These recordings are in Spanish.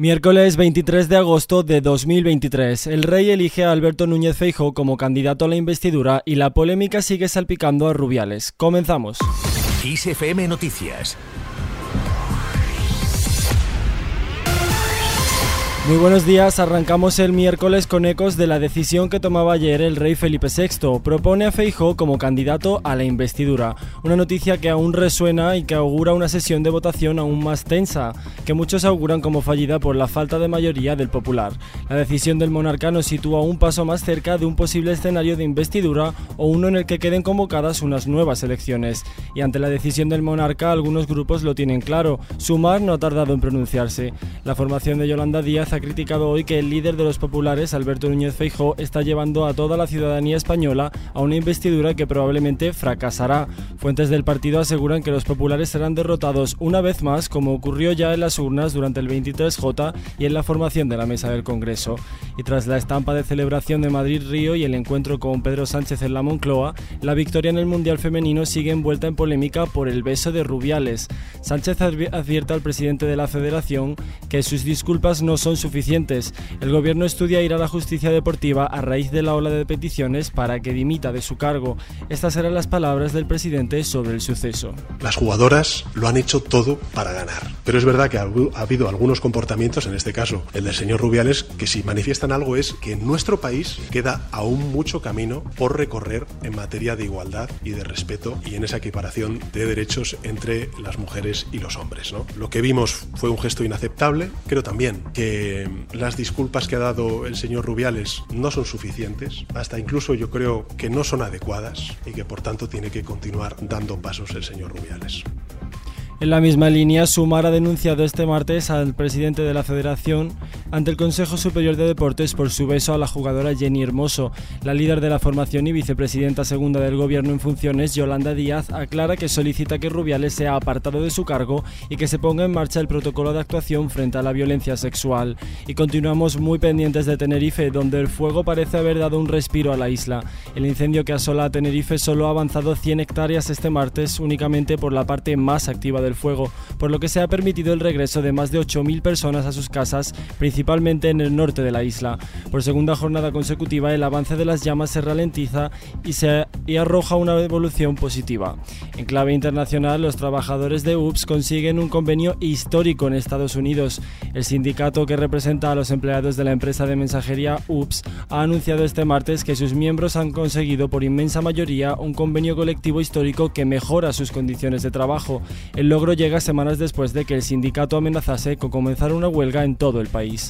Miércoles 23 de agosto de 2023, el rey elige a Alberto Núñez Feijóo como candidato a la investidura y la polémica sigue salpicando a Rubiales. Comenzamos. ISFM Noticias Muy buenos días, arrancamos el miércoles con ecos de la decisión que tomaba ayer el rey Felipe VI. Propone a Feijó como candidato a la investidura, una noticia que aún resuena y que augura una sesión de votación aún más tensa, que muchos auguran como fallida por la falta de mayoría del popular. La decisión del monarca nos sitúa un paso más cerca de un posible escenario de investidura o uno en el que queden convocadas unas nuevas elecciones. Y ante la decisión del monarca, algunos grupos lo tienen claro. Sumar no ha tardado en pronunciarse. La formación de Yolanda Díaz ha criticado hoy que el líder de los populares, Alberto Núñez Feijó, está llevando a toda la ciudadanía española a una investidura que probablemente fracasará. Fuentes del partido aseguran que los populares serán derrotados una vez más, como ocurrió ya en las urnas durante el 23J y en la formación de la mesa del Congreso. Y tras la estampa de celebración de Madrid-Río y el encuentro con Pedro Sánchez en la Moncloa, la victoria en el Mundial Femenino sigue envuelta en polémica por el beso de Rubiales. Sánchez advierte al presidente de la federación que sus disculpas no son suficientes. El gobierno estudia ir a la justicia deportiva a raíz de la ola de peticiones para que dimita de su cargo. Estas eran las palabras del presidente sobre el suceso. Las jugadoras lo han hecho todo para ganar. Pero es verdad que ha habido algunos comportamientos, en este caso el del señor Rubiales, que si manifiestan algo es que en nuestro país queda aún mucho camino por recorrer en materia de igualdad y de respeto y en esa equiparación de derechos entre las mujeres y los hombres. Lo que vimos fue un gesto inaceptable. Creo también que las disculpas que ha dado el señor Rubiales no son suficientes, hasta incluso yo creo que no son adecuadas y que por tanto tiene que continuar dando pasos el señor Rubiales. En la misma línea, Sumar ha denunciado este martes al presidente de la Federación ante el Consejo Superior de Deportes por su beso a la jugadora Jenny Hermoso. La líder de la formación y vicepresidenta segunda del Gobierno en funciones, Yolanda Díaz, aclara que solicita que Rubiales sea apartado de su cargo y que se ponga en marcha el protocolo de actuación frente a la violencia sexual. Y continuamos muy pendientes de Tenerife, donde el fuego parece haber dado un respiro a la isla. El incendio que asola a Tenerife solo ha avanzado 100 hectáreas este martes únicamente por la parte más activa del fuego, por lo que se ha permitido el regreso de más de 8.000 personas a sus casas, principalmente en el norte de la isla. Por segunda jornada consecutiva, el avance de las llamas se ralentiza y, se, y arroja una evolución positiva. En clave internacional, los trabajadores de UPS consiguen un convenio histórico en Estados Unidos. El sindicato que representa a los empleados de la empresa de mensajería UPS ha anunciado este martes que sus miembros han conseguido por inmensa mayoría un convenio colectivo histórico que mejora sus condiciones de trabajo. El logro llega semanas después de que el sindicato amenazase con comenzar una huelga en todo el país.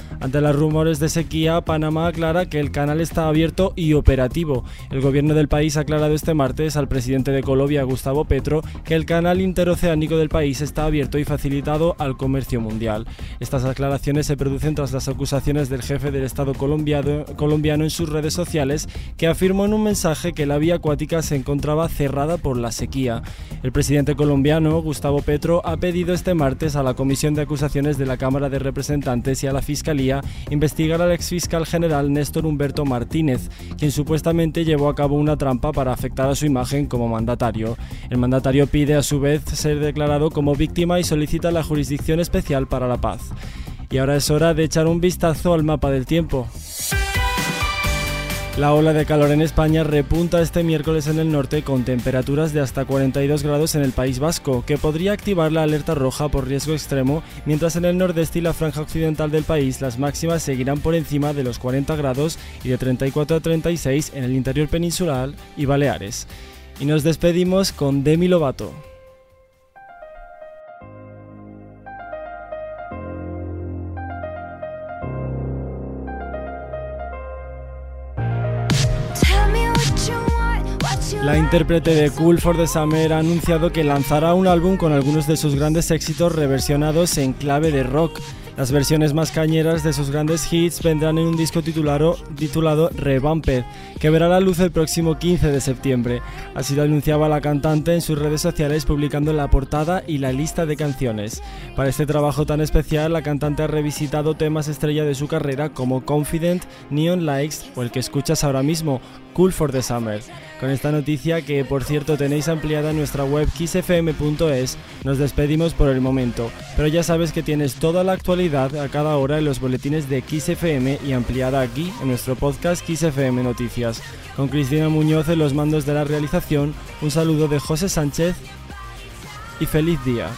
Ante los rumores de sequía, Panamá aclara que el canal está abierto y operativo. El gobierno del país ha aclarado este martes al presidente de Colombia, Gustavo Petro, que el canal interoceánico del país está abierto y facilitado al comercio mundial. Estas aclaraciones se producen tras las acusaciones del jefe del Estado colombiano, en sus redes sociales, que afirmó en un mensaje que la vía acuática se encontraba cerrada por la sequía. El presidente colombiano, Gustavo Petro ha pedido este martes a la Comisión de Acusaciones de la Cámara de Representantes y a la Investigar al exfiscal general Néstor Humberto Martínez, quien supuestamente llevó a cabo una trampa para afectar a su imagen como mandatario. El mandatario pide a su vez ser declarado como víctima y solicita la Jurisdicción Especial para la Paz. Y ahora es hora de echar un vistazo al mapa del tiempo. La ola de calor en España repunta este miércoles en el norte con temperaturas de hasta 42 grados en el País Vasco, que podría activar la alerta roja por riesgo extremo, mientras en el nordeste y la franja occidental del país las máximas seguirán por encima de los 40 grados y de 34 a 36 en el interior peninsular y Baleares. Y nos despedimos con Demi Lovato. La intérprete de Cool for the Summer ha anunciado que lanzará un álbum con algunos de sus grandes éxitos reversionados en clave de rock. Las versiones más cañeras de sus grandes hits vendrán en un disco titulado, titulado Revamped, que verá la luz el próximo 15 de septiembre. Así lo anunciaba la cantante en sus redes sociales publicando la portada y la lista de canciones. Para este trabajo tan especial, la cantante ha revisitado temas estrella de su carrera como Confident, Neon Likes o el que escuchas ahora mismo, Cool for the Summer. Con esta noticia que por cierto tenéis ampliada en nuestra web kissfm.es, nos despedimos por el momento, pero ya sabes que tienes toda la actualidad a cada hora en los boletines de XFM y ampliada aquí en nuestro podcast XFM Noticias. Con Cristina Muñoz en los mandos de la realización, un saludo de José Sánchez y feliz día.